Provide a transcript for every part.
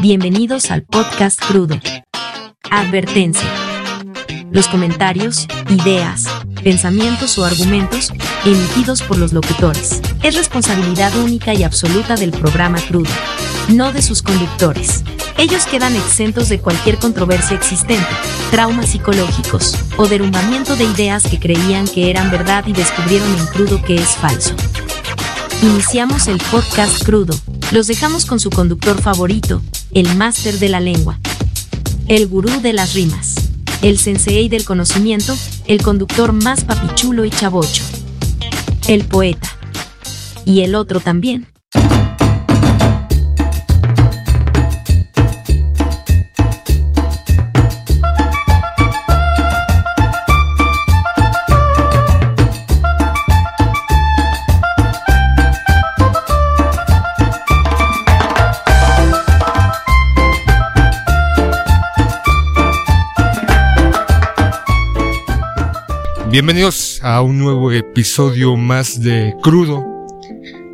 Bienvenidos al podcast crudo. Advertencia. Los comentarios, ideas, pensamientos o argumentos emitidos por los locutores es responsabilidad única y absoluta del programa crudo, no de sus conductores. Ellos quedan exentos de cualquier controversia existente, traumas psicológicos o derrumbamiento de ideas que creían que eran verdad y descubrieron en crudo que es falso. Iniciamos el podcast crudo. Los dejamos con su conductor favorito, el máster de la lengua, el gurú de las rimas, el sensei del conocimiento, el conductor más papichulo y chavocho, el poeta. Y el otro también. Bienvenidos a un nuevo episodio más de Crudo.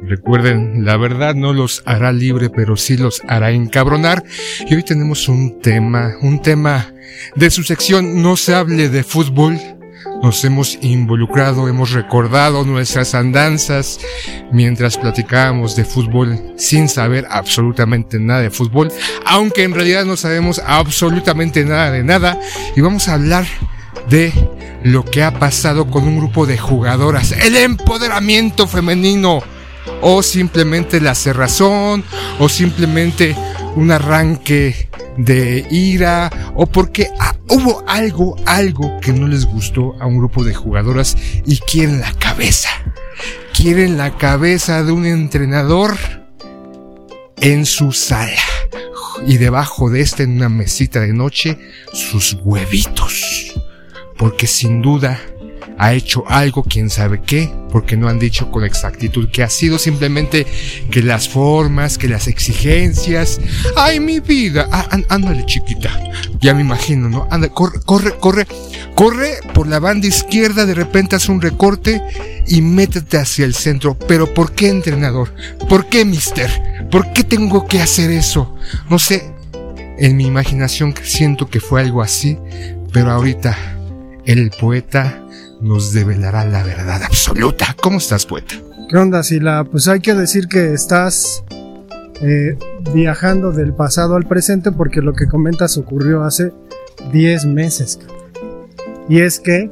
Recuerden, la verdad no los hará libre, pero sí los hará encabronar. Y hoy tenemos un tema, un tema de su sección No se hable de fútbol. Nos hemos involucrado, hemos recordado nuestras andanzas mientras platicábamos de fútbol sin saber absolutamente nada de fútbol, aunque en realidad no sabemos absolutamente nada de nada. Y vamos a hablar de lo que ha pasado con un grupo de jugadoras, el empoderamiento femenino, o simplemente la cerrazón, o simplemente un arranque de ira, o porque ah, hubo algo, algo que no les gustó a un grupo de jugadoras y quieren la cabeza. Quieren la cabeza de un entrenador en su sala. Y debajo de esta, en una mesita de noche, sus huevitos porque sin duda ha hecho algo, quién sabe qué, porque no han dicho con exactitud que ha sido simplemente que las formas, que las exigencias. ¡Ay, mi vida! Ah, ándale, chiquita. Ya me imagino, ¿no? Anda, corre, corre, corre, corre por la banda izquierda, de repente hace un recorte y métete hacia el centro. Pero ¿por qué, entrenador? ¿Por qué, mister? ¿Por qué tengo que hacer eso? No sé. En mi imaginación siento que fue algo así, pero ahorita el poeta nos develará la verdad absoluta. ¿Cómo estás, poeta? ¿Qué onda, Sila? Pues hay que decir que estás eh, viajando del pasado al presente porque lo que comentas ocurrió hace 10 meses. Y es que,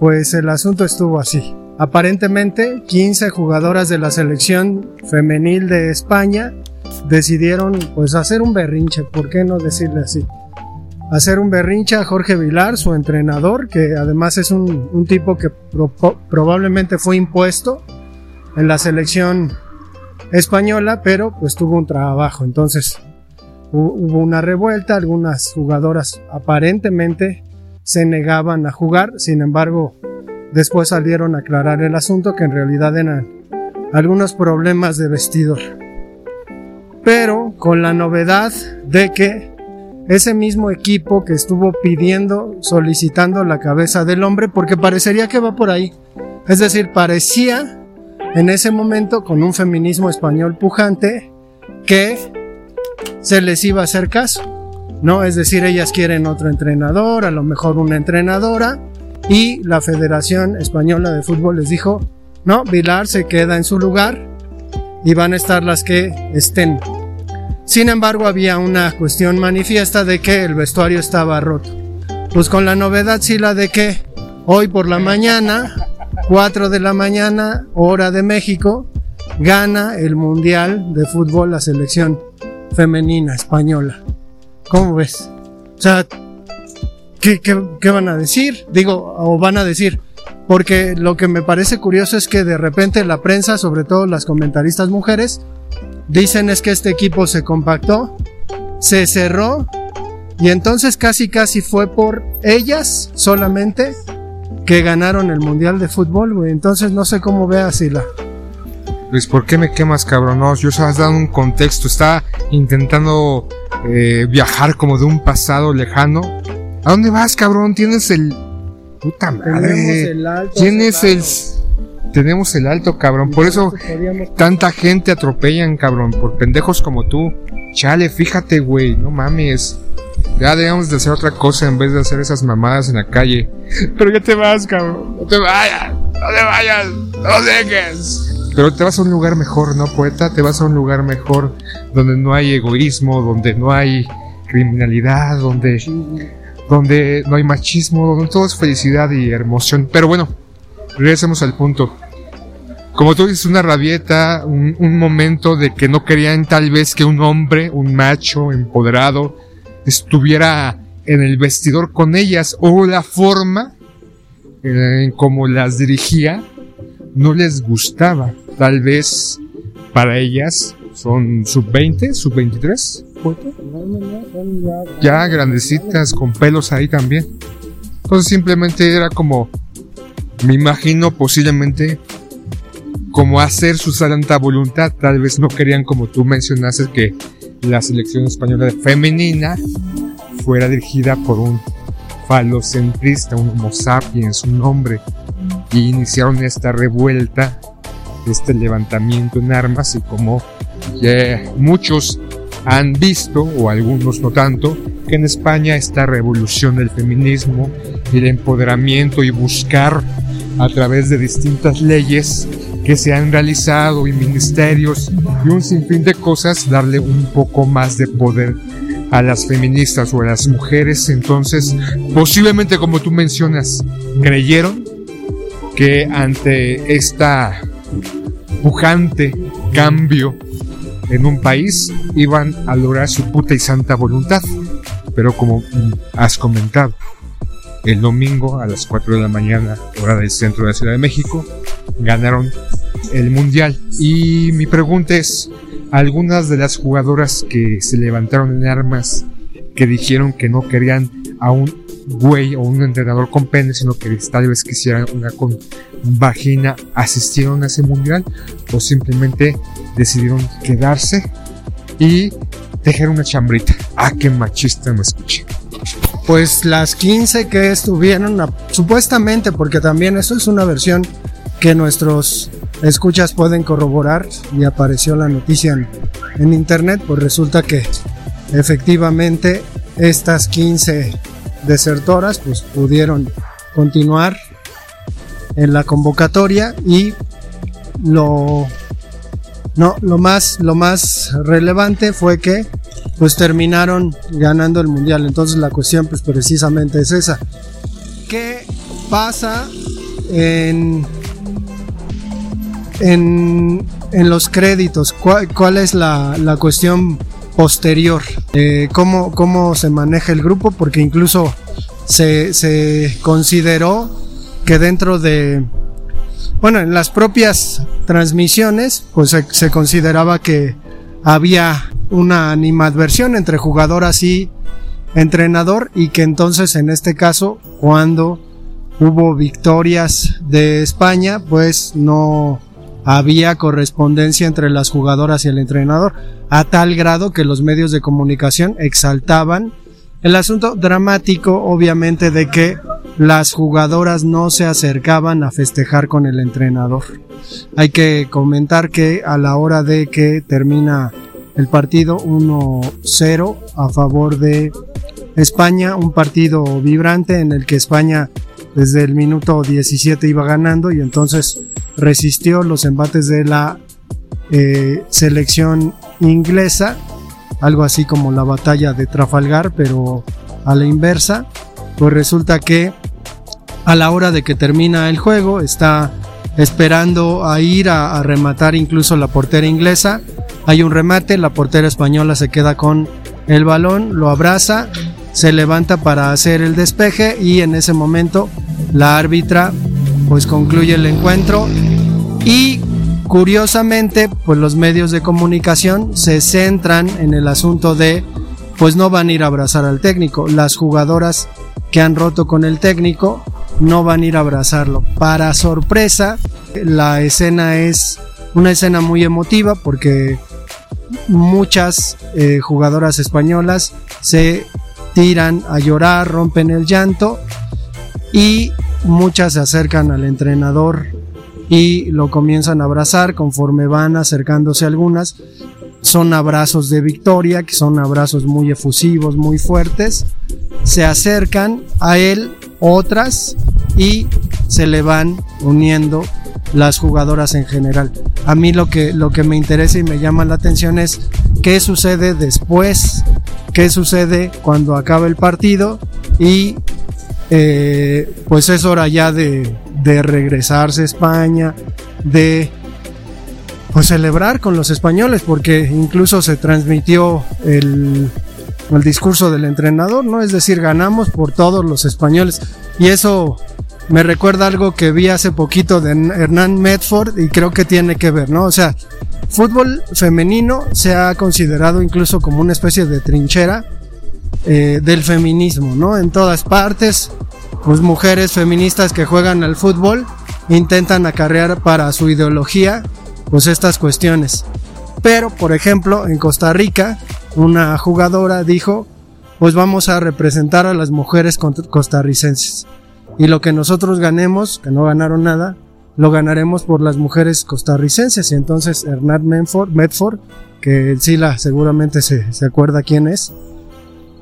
pues el asunto estuvo así. Aparentemente, 15 jugadoras de la selección femenil de España decidieron pues hacer un berrinche, ¿por qué no decirle así? Hacer un berrinche a Jorge Vilar, su entrenador, que además es un, tipo que probablemente fue impuesto en la selección española, pero pues tuvo un trabajo. Entonces hubo una revuelta, algunas jugadoras aparentemente se negaban a jugar, sin embargo después salieron a aclarar el asunto que en realidad eran algunos problemas de vestidor. Pero con la novedad de que ese mismo equipo que estuvo pidiendo, solicitando la cabeza del hombre, porque parecería que va por ahí. Es decir, parecía en ese momento, con un feminismo español pujante, que se les iba a hacer caso. ¿No? Es decir, ellas quieren otro entrenador, a lo mejor una entrenadora, y la Federación Española de Fútbol les dijo, no, Vilar se queda en su lugar y van a estar las que estén sin embargo, había una cuestión manifiesta de que el vestuario estaba roto. Pues con la novedad, sí, la de que hoy por la mañana, 4 de la mañana, hora de México, gana el Mundial de Fútbol la selección femenina española. ¿Cómo ves? O sea, ¿qué, qué van a decir? Digo, o van a decir, porque lo que me parece curioso es que de repente la prensa, sobre todo las comentaristas mujeres, Dicen es que este equipo se compactó, se cerró y entonces casi casi fue por ellas solamente que ganaron el Mundial de Fútbol, güey. Entonces no sé cómo veas, Sila. Luis, ¿por qué me quemas, cabrón? No, yo has dado un contexto. Está intentando eh, viajar como de un pasado lejano. ¿A dónde vas, cabrón? Tienes el... Puta madre. Tienes el tenemos el alto, cabrón. Por eso tanta gente atropellan, cabrón, por pendejos como tú. Chale, fíjate, güey, no mames. Ya debemos de hacer otra cosa en vez de hacer esas mamadas en la calle. Pero ya te vas, cabrón. No te vayas, no te vayas, no dejes. Pero te vas a un lugar mejor, ¿no, poeta? Te vas a un lugar mejor donde no hay egoísmo, donde no hay criminalidad, donde, donde no hay machismo, donde todo es felicidad y emoción. Pero bueno, regresemos al punto. Como tú dices, una rabieta, un, momento de que no querían tal vez que un hombre, un macho empoderado, estuviera en el vestidor con ellas o la forma en como las dirigía no les gustaba. Tal vez para ellas son sub 20, sub 23. Ya grandecitas con pelos ahí también. Entonces simplemente era como, me imagino posiblemente como hacer su santa voluntad. Tal vez no querían como tú mencionaste que la selección española femenina fuera dirigida por un falocentrista, un homo sapiens, un hombre, y iniciaron esta revuelta, este levantamiento en armas y como muchos han visto, o algunos no tanto, que en España esta revolución del feminismo el empoderamiento y buscar a través de distintas leyes que se han realizado y ministerios y un sinfín de cosas darle un poco más de poder a las feministas o a las mujeres. Entonces, posiblemente como tú mencionas, creyeron que ante esta pujante cambio en un país iban a lograr su puta y santa voluntad. Pero como has comentado, el domingo a las 4 de la mañana, hora del centro de la Ciudad de México, ganaron el mundial. Y mi pregunta es, algunas de las jugadoras que se levantaron en armas, que dijeron que no querían a un güey o un entrenador con pene, sino que tal vez quisieran una con vagina, asistieron a ese mundial o simplemente decidieron quedarse y dejar una chambrita. Ah, qué machista me escuché. Pues las 15 que estuvieron, supuestamente, porque también eso es una versión que nuestros escuchas pueden corroborar y apareció la noticia en, internet, pues resulta que efectivamente estas 15 desertoras pues pudieron continuar en la convocatoria y lo no lo más lo más relevante fue que pues terminaron ganando el mundial. Entonces la cuestión pues precisamente es esa. Qué pasa en en, los créditos, ¿cuál, es la, cuestión posterior? Eh, ¿cómo, ¿Cómo se maneja el grupo? Porque incluso se, consideró que dentro de, bueno, en las propias transmisiones, pues se, se consideraba que había una animadversión entre jugadoras y entrenador y que entonces en este caso cuando hubo victorias de España pues no había correspondencia entre las jugadoras y el entrenador, a tal grado que los medios de comunicación exaltaban el asunto dramático, obviamente, de que las jugadoras no se acercaban a festejar con el entrenador. Hay que comentar que a la hora de que termina el partido 1-0 a favor de España, un partido vibrante en el que España desde el minuto 17 iba ganando y entonces resistió los embates de la eh, selección inglesa, algo así como la batalla de Trafalgar, pero a la inversa, pues resulta que a la hora de que termina el juego está esperando a ir a, a rematar incluso la portera inglesa, hay un remate, la portera española se queda con el balón, lo abraza, se levanta para hacer el despeje y en ese momento la árbitra pues concluye el encuentro y curiosamente pues los medios de comunicación se centran en el asunto de pues no van a ir a abrazar al técnico, las jugadoras que han roto con el técnico no van a ir a abrazarlo. Para sorpresa, la escena es una escena muy emotiva porque muchas eh, jugadoras españolas se tiran a llorar, rompen el llanto y muchas se acercan al entrenador y lo comienzan a abrazar conforme van acercándose algunas. Son abrazos de victoria, que son abrazos muy efusivos, muy fuertes. Se acercan a él otras y se le van uniendo las jugadoras en general. A mí lo que, lo que me interesa y me llama la atención es qué sucede después, qué sucede cuando acaba el partido y eh, pues es hora ya de, de regresarse a España, de pues celebrar con los españoles, porque incluso se transmitió el, el discurso del entrenador, ¿no? Es decir, ganamos por todos los españoles. Y eso me recuerda algo que vi hace poquito de Hernán Medford y creo que tiene que ver, ¿no? O sea, fútbol femenino se ha considerado incluso como una especie de trinchera eh, del feminismo, ¿no? En todas partes, pues mujeres feministas que juegan al fútbol intentan acarrear para su ideología, pues estas cuestiones. Pero, por ejemplo, en Costa Rica, una jugadora dijo, pues vamos a representar a las mujeres costarricenses y lo que nosotros ganemos, que no ganaron nada, lo ganaremos por las mujeres costarricenses. Y entonces Hernán Medford, que Sila seguramente se, se acuerda quién es,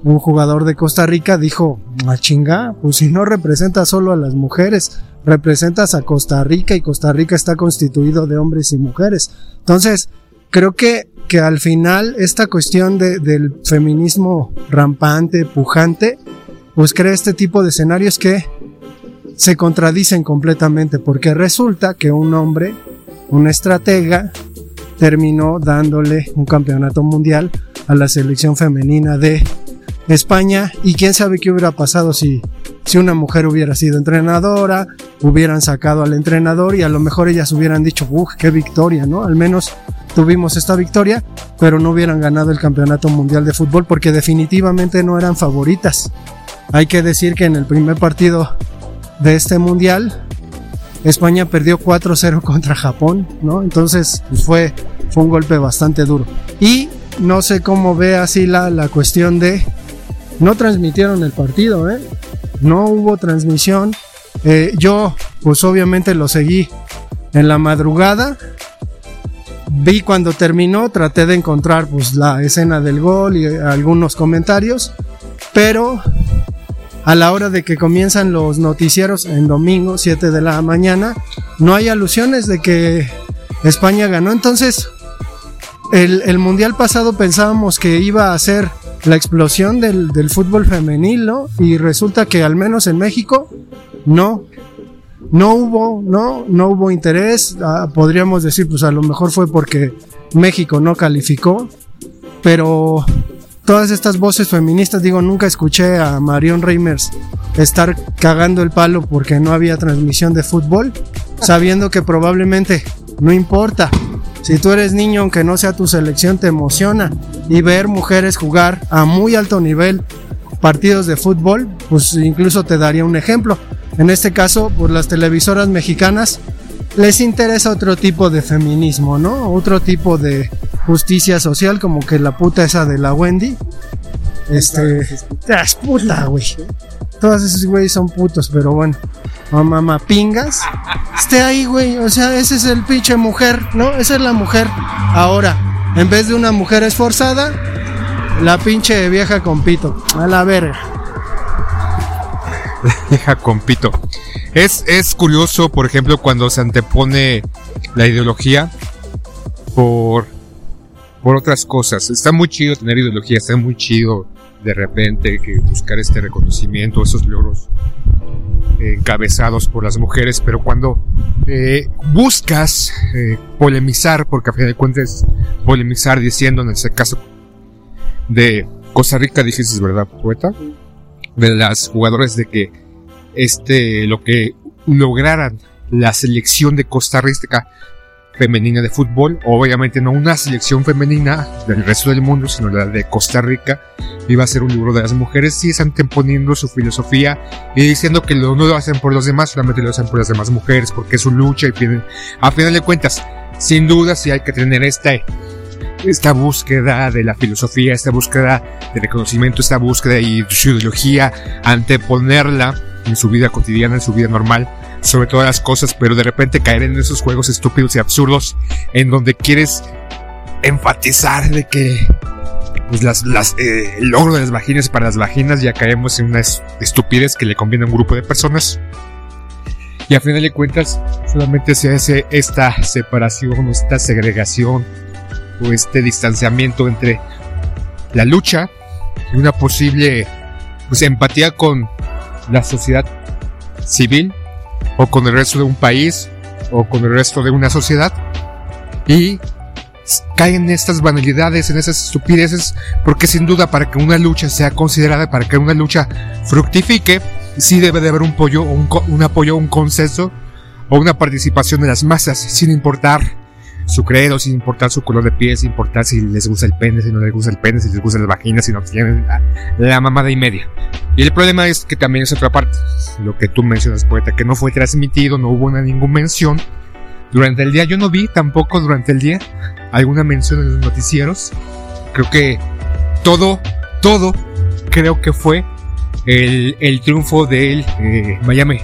un jugador de Costa Rica, dijo, a chinga, pues si no representas solo a las mujeres, representas a Costa Rica y Costa Rica está constituido de hombres y mujeres. Entonces, creo que, que al final esta cuestión de, del feminismo rampante, pujante, pues crea este tipo de escenarios que se contradicen completamente porque resulta que un hombre, un estratega, terminó dándole un campeonato mundial a la selección femenina de España y quién sabe qué hubiera pasado si, si una mujer hubiera sido entrenadora, hubieran sacado al entrenador y a lo mejor ellas hubieran dicho, uff, qué victoria, ¿no? Al menos tuvimos esta victoria, pero no hubieran ganado el campeonato mundial de fútbol porque definitivamente no eran favoritas. Hay que decir que en el primer partido de este mundial, España perdió 4-0 contra Japón, ¿no? Entonces, pues fue, fue un golpe bastante duro. Y no sé cómo ve así la, la cuestión de... No transmitieron el partido, ¿eh? No hubo transmisión. Eh, yo, pues obviamente lo seguí en la madrugada. Vi cuando terminó, traté de encontrar pues la escena del gol y algunos comentarios, pero a la hora de que comienzan los noticieros en domingo, 7 de la mañana, no hay alusiones de que España ganó. Entonces, el, mundial pasado pensábamos que iba a ser la explosión del, del fútbol femenil, ¿no? Y resulta que al menos en México, no. No hubo, no, no hubo interés. Ah, podríamos decir, pues a lo mejor fue porque México no calificó. Pero todas estas voces feministas, digo, nunca escuché a Marion Reimers estar cagando el palo porque no había transmisión de fútbol, sabiendo que probablemente no importa. Si tú eres niño, aunque no sea tu selección, te emociona. Y ver mujeres jugar a muy alto nivel partidos de fútbol, pues incluso te daría un ejemplo. En este caso, por las televisoras mexicanas les interesa otro tipo de feminismo, ¿no? Otro tipo de, justicia social, como que la puta esa de la Wendy. Este. Es puta, güey. Todas esos güeyes son putos, pero bueno. Mamá pingas. Esté ahí, güey. O sea, ese es el pinche mujer, ¿no? Esa es la mujer. Ahora, en vez de una mujer esforzada, la pinche vieja con pito. A la verga. Vieja con pito. Es, es curioso, por ejemplo, cuando se antepone la ideología por por otras cosas. Está muy chido tener ideología, está muy chido de repente que buscar este reconocimiento, esos logros encabezados por las mujeres, pero cuando eh, buscas eh, polemizar, porque a fin de cuentas polemizar diciendo en ese caso de Costa Rica, dijiste, ¿verdad, poeta? De las jugadoras de que este, lo que lograran la selección de Costa Rica femenina de fútbol, obviamente no una selección femenina del resto del mundo, sino la de Costa Rica, iba a ser un libro de las mujeres, sí están poniendo su filosofía y diciendo que no lo hacen por los demás, solamente lo hacen por las demás mujeres, porque es su lucha y a final de cuentas, sin duda sí hay que tener esta, esta búsqueda de la filosofía, esta búsqueda de reconocimiento, esta búsqueda de su ideología, anteponerla en su vida cotidiana, en su vida normal, sobre todas las cosas, pero de repente caer en esos juegos estúpidos y absurdos en donde quieres enfatizar de que pues las, las, eh, el logro de las vaginas para las vaginas ya caemos en una estupidez que le conviene a un grupo de personas. Y a final de cuentas, solamente se hace esta separación, esta segregación este distanciamiento entre la lucha y una posible pues, empatía con la sociedad civil o con el resto de un país o con el resto de una sociedad. Y caen en estas banalidades, en esas estupideces, porque sin duda para que una lucha sea considerada, para que una lucha fructifique, sí debe de haber un apoyo, un, un apoyo, un consenso o una participación de las masas, sin importar su credo, sin importar su color de piel, sin importar si les gusta el pene, si no les gusta el pene, si les gusta las vaginas, si no tienen la, la, mamada y media. Y el problema es que también es otra parte, lo que tú mencionas, poeta, que no fue transmitido, no hubo ninguna mención durante el día. Yo no vi tampoco durante el día alguna mención en los noticieros. Creo que todo, todo, creo que fue el, el triunfo del eh, Miami,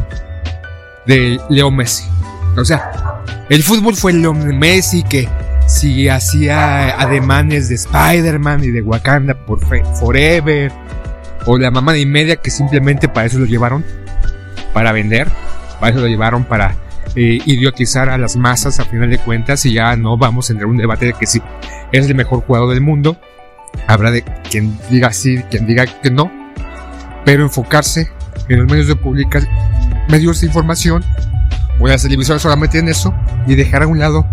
de Leo Messi. O sea, el fútbol fue Leo Messi que si hacía ademanes de Spider-Man y de Wakanda por Forever, o la mamá de media que simplemente para eso lo llevaron, para vender, para eso lo llevaron para eh, idiotizar a las masas a final de cuentas y ya no vamos a entrar en un debate de que si es el mejor jugador del mundo. Habrá de quien diga sí, quien diga que no, pero enfocarse en los medios de publicar, medios de información o las televisoras solamente en eso y dejar a un lado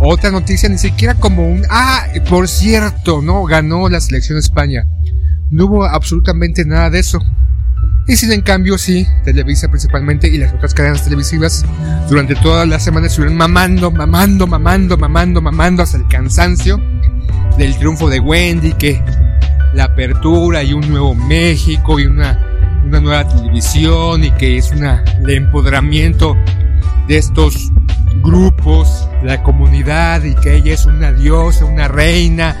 otra noticia, ni siquiera como un, ah, por cierto, no, ganó la selección de España. No hubo absolutamente nada de eso. Y sin en cambio, sí, Televisa principalmente y las otras cadenas televisivas durante toda la semana estuvieron mamando, mamando, mamando, mamando, mamando hasta el cansancio del triunfo de Wendy, que la apertura y un nuevo México y una, una nueva televisión y que es una, el empoderamiento de estos grupos, la comunidad y que ella es una diosa, una reina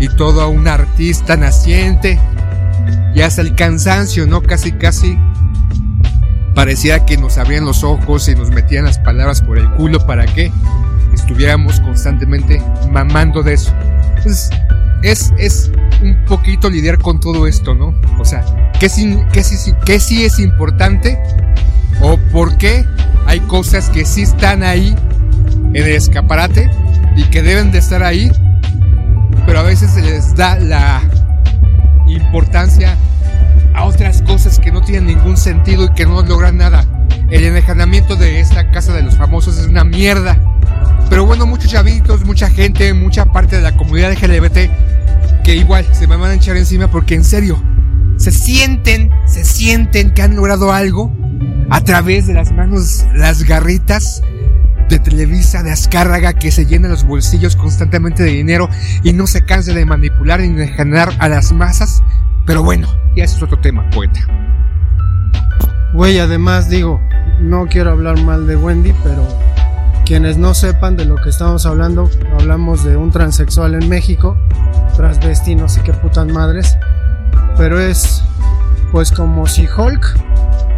y toda una artista naciente y hasta el cansancio, ¿no? Casi, casi parecía que nos abrían los ojos y nos metían las palabras por el culo para que estuviéramos constantemente mamando de eso. Entonces, es, es un poquito lidiar con todo esto, ¿no? O sea, ¿qué sí, qué sí, qué sí es importante? ¿O por qué hay cosas que sí están ahí en el escaparate y que deben de estar ahí, pero a veces se les da la importancia a otras cosas que no tienen ningún sentido y que no logran nada. El enejamiento de esta casa de los famosos es una mierda. Pero bueno, muchos chavitos, mucha gente, mucha parte de la comunidad LGBT que igual se me van a echar encima porque en serio, se sienten, se sienten que han logrado algo a través de las manos, las garritas de Televisa, de Azcárraga, que se llena los bolsillos constantemente de dinero y no se cansa de manipular y de generar a las masas. Pero bueno, ya ese es otro tema, poeta. Güey, además digo, no quiero hablar mal de Wendy, pero quienes no sepan de lo que estamos hablando, hablamos de un transexual en México, transvesti, no sé qué putas madres, pero es pues como si Hulk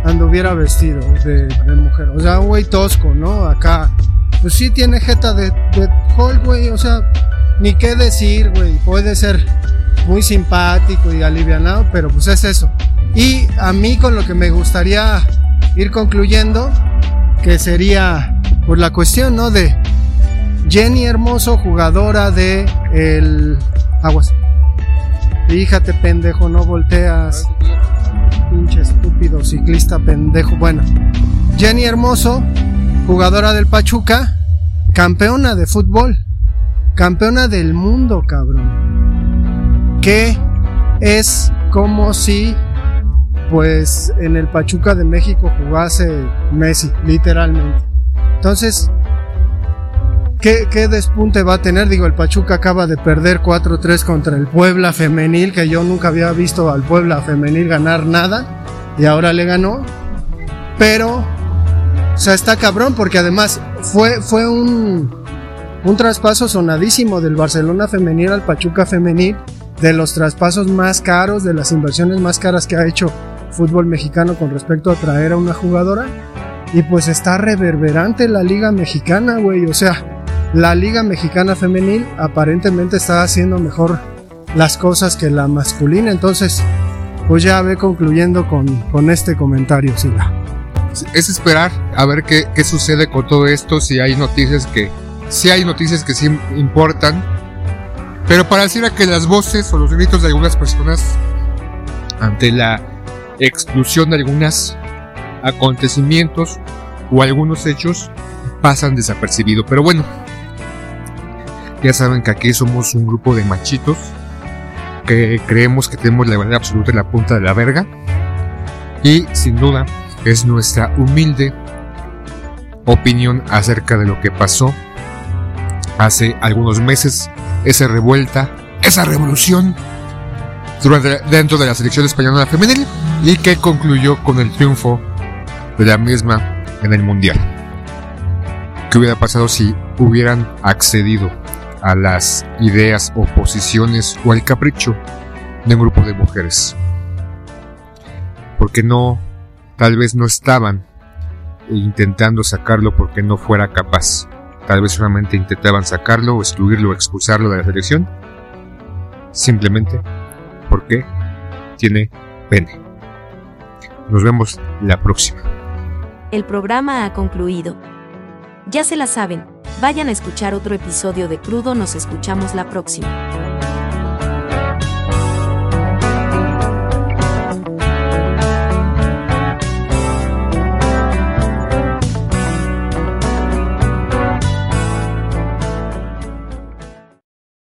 anduviera vestido de, mujer. O sea, un güey tosco, ¿no? Acá, pues sí tiene jeta de, Hulk, güey. O sea, ni qué decir, güey. Puede ser muy simpático y alivianado, pero pues es eso. Y a mí con lo que me gustaría ir concluyendo, que sería por la cuestión, ¿no? De Jenny Hermoso, jugadora de el Aguas. Fíjate, pendejo, no volteas pinche estúpido ciclista pendejo. Bueno, Jenny Hermoso, jugadora del Pachuca, campeona de fútbol, campeona del mundo, cabrón. Que es como si, pues, en el Pachuca de México jugase Messi, literalmente. Entonces, ¿Qué, ¿Qué, despunte va a tener? Digo, el Pachuca acaba de perder 4-3 contra el Puebla femenil, que yo nunca había visto al Puebla femenil ganar nada, y ahora le ganó. Pero, o sea, está cabrón, porque además fue, fue un, un traspaso sonadísimo del Barcelona femenil al Pachuca femenil, de los traspasos más caros, de las inversiones más caras que ha hecho fútbol mexicano con respecto a traer a una jugadora. Y pues está reverberante la Liga Mexicana, güey. O sea, la Liga Mexicana Femenil aparentemente está haciendo mejor las cosas que la masculina. Entonces, pues ya ve concluyendo con, con este comentario, Sila. Es esperar a ver qué, qué sucede con todo esto, si hay noticias que, si hay noticias que sí importan. Pero pareciera que las voces o los gritos de algunas personas ante la exclusión de algunos acontecimientos o algunos hechos pasan desapercibidos. Pero bueno, ya saben que aquí somos un grupo de machitos que creemos que tenemos la verdad absoluta en la punta de la verga. Y sin duda es nuestra humilde opinión acerca de lo que pasó hace algunos meses, esa revuelta, esa revolución durante, dentro de la selección española femenil y que concluyó con el triunfo de la misma en el Mundial. ¿Qué hubiera pasado si hubieran accedido a las ideas o posiciones o al capricho de un grupo de mujeres? Porque no, tal vez no estaban intentando sacarlo porque no fuera capaz. Tal vez solamente intentaban sacarlo excluirlo o expulsarlo de la selección. Simplemente porque tiene pene. Nos vemos la próxima. El programa ha concluido. Ya se la saben, vayan a escuchar otro episodio de Crudo, nos escuchamos la próxima.